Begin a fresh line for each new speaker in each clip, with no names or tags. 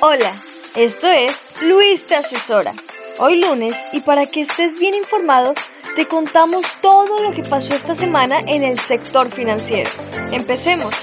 Hola, esto es Luis te asesora. Hoy lunes y para que estés bien informado, te contamos todo lo que pasó esta semana en el sector financiero. Empecemos.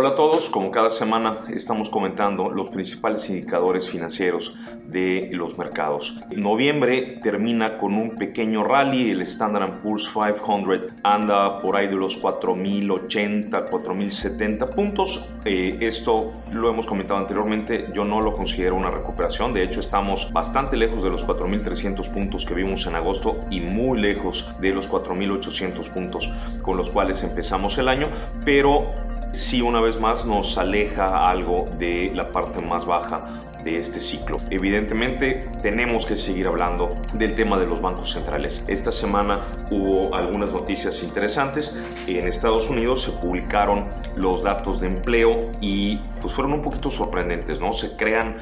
Hola a todos, como cada semana estamos comentando los principales indicadores financieros de los mercados. Noviembre termina con un pequeño rally, el Standard Poor's 500 anda por ahí de los 4.080, 4.070 puntos. Eh, esto lo hemos comentado anteriormente, yo no lo considero una recuperación, de hecho estamos bastante lejos de los 4.300 puntos que vimos en agosto y muy lejos de los 4.800 puntos con los cuales empezamos el año, pero sí una vez más nos aleja algo de la parte más baja de este ciclo. Evidentemente tenemos que seguir hablando del tema de los bancos centrales. Esta semana hubo algunas noticias interesantes. En Estados Unidos se publicaron los datos de empleo y pues fueron un poquito sorprendentes, ¿no? Se crean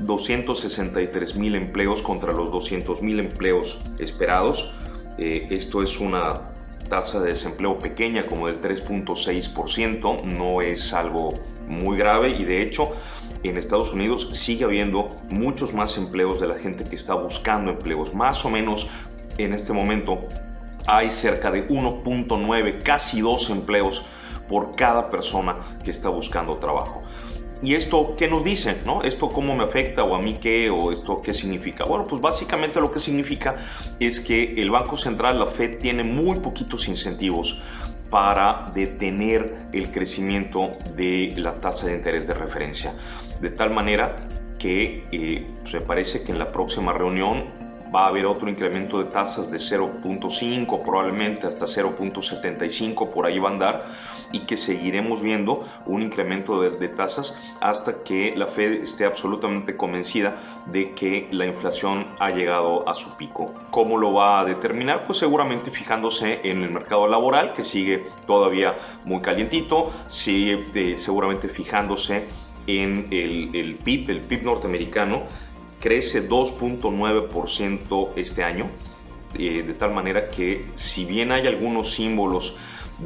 263 mil empleos contra los 200 mil empleos esperados. Eh, esto es una tasa de desempleo pequeña como del 3.6%, no es algo muy grave y de hecho en Estados Unidos sigue habiendo muchos más empleos de la gente que está buscando empleos. Más o menos en este momento hay cerca de 1.9, casi 2 empleos por cada persona que está buscando trabajo. ¿Y esto qué nos dice? ¿no? ¿Esto cómo me afecta o a mí qué o esto qué significa? Bueno, pues básicamente lo que significa es que el Banco Central, la Fed, tiene muy poquitos incentivos para detener el crecimiento de la tasa de interés de referencia. De tal manera que eh, me parece que en la próxima reunión va a haber otro incremento de tasas de 0.5, probablemente hasta 0.75, por ahí va a andar, y que seguiremos viendo un incremento de, tasas hasta que la Fed esté absolutamente convencida de que la inflación ha llegado a su pico. ¿Cómo lo va a determinar? Pues seguramente fijándose en el mercado laboral, que sigue todavía muy calientito, eh, seguramente fijándose en el, el PIB, el PIB norteamericano, crece 2.9% este año, eh, de tal manera que si bien hay algunos símbolos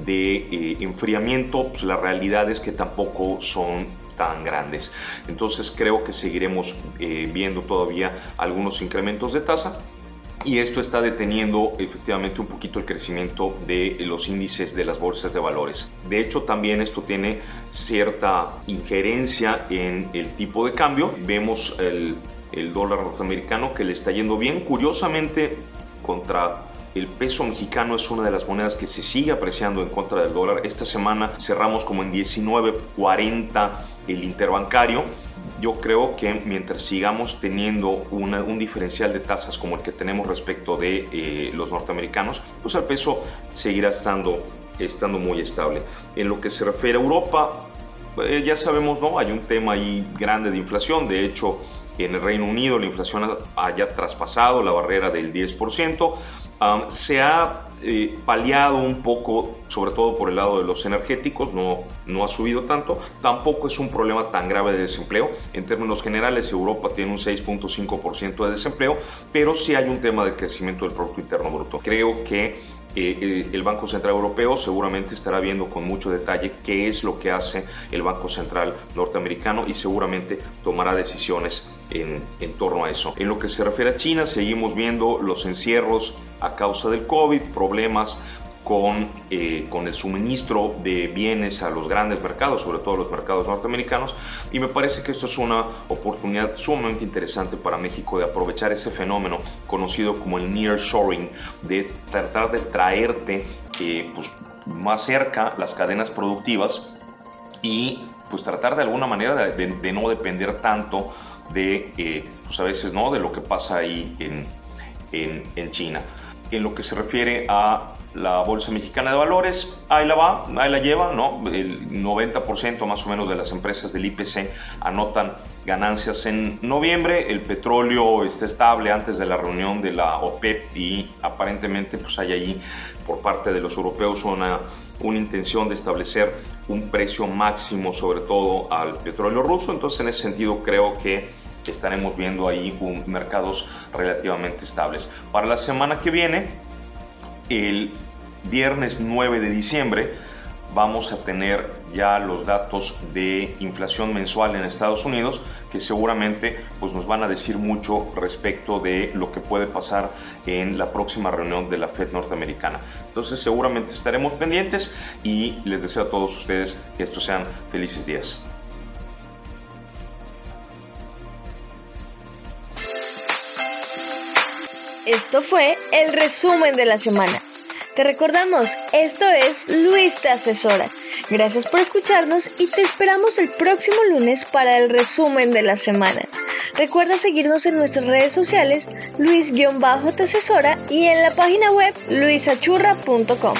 de eh, enfriamiento, pues la realidad es que tampoco son tan grandes. Entonces creo que seguiremos eh, viendo todavía algunos incrementos de tasa y esto está deteniendo efectivamente un poquito el crecimiento de los índices de las bolsas de valores. De hecho, también esto tiene cierta injerencia en el tipo de cambio. Vemos el el dólar norteamericano que le está yendo bien. Curiosamente, contra el peso mexicano es una de las monedas que se sigue apreciando en contra del dólar. Esta semana cerramos como en 19.40 el interbancario. Yo creo que mientras sigamos teniendo un diferencial de tasas como el que tenemos respecto de eh, los norteamericanos, pues el peso seguirá estando, estando muy estable. En lo que se refiere a Europa, eh, ya sabemos, ¿no? Hay un tema ahí grande de inflación. De hecho, en el Reino Unido la inflación haya traspasado la barrera del 10%. Se ha eh, paliado un poco, sobre todo por el lado de los energéticos, no, no ha subido tanto. Tampoco es un problema tan grave de desempleo. En términos generales, Europa tiene un 6.5% de desempleo, pero sí hay un tema de crecimiento del Producto Interno Bruto. Creo que eh, el Banco Central Europeo seguramente estará viendo con mucho detalle qué es lo que hace el Banco Central norteamericano y seguramente tomará decisiones en torno a eso. En lo que se refiere a China, seguimos viendo los encierros a causa del COVID, problemas con, eh, con el suministro de bienes a los grandes mercados, sobre todo los mercados norteamericanos, y me parece que esto es una oportunidad sumamente interesante para México de aprovechar ese fenómeno conocido como el nearshoring, de tratar de traerte eh, pues, más cerca las cadenas productivas y pues tratar de alguna manera de, no depender tanto de, eh, pues a veces, ¿no? de lo que pasa ahí en, en, en China. En lo que se refiere a la Bolsa Mexicana de Valores, ahí la va, ahí la lleva, ¿no? El 90% más o menos de las empresas del IPC anotan ganancias en noviembre, el petróleo está estable antes de la reunión de la OPEP y aparentemente pues hay ahí por parte de los europeos una, una intención de establecer un precio máximo sobre todo al petróleo ruso, entonces en ese sentido creo que estaremos viendo ahí mercados relativamente estables. Para la semana que viene, el viernes 9 de diciembre vamos a tener ya los datos de inflación mensual en Estados Unidos que seguramente pues, nos van a decir mucho respecto de lo que puede pasar en la próxima reunión de la Fed norteamericana. Entonces seguramente estaremos pendientes y les deseo a todos ustedes que estos sean felices días.
Esto fue el resumen de la semana. Te recordamos, esto es Luis te asesora. Gracias por escucharnos y te esperamos el próximo lunes para el resumen de la semana. Recuerda seguirnos en nuestras redes sociales, Luis-te asesora y en la página web luisachurra.com.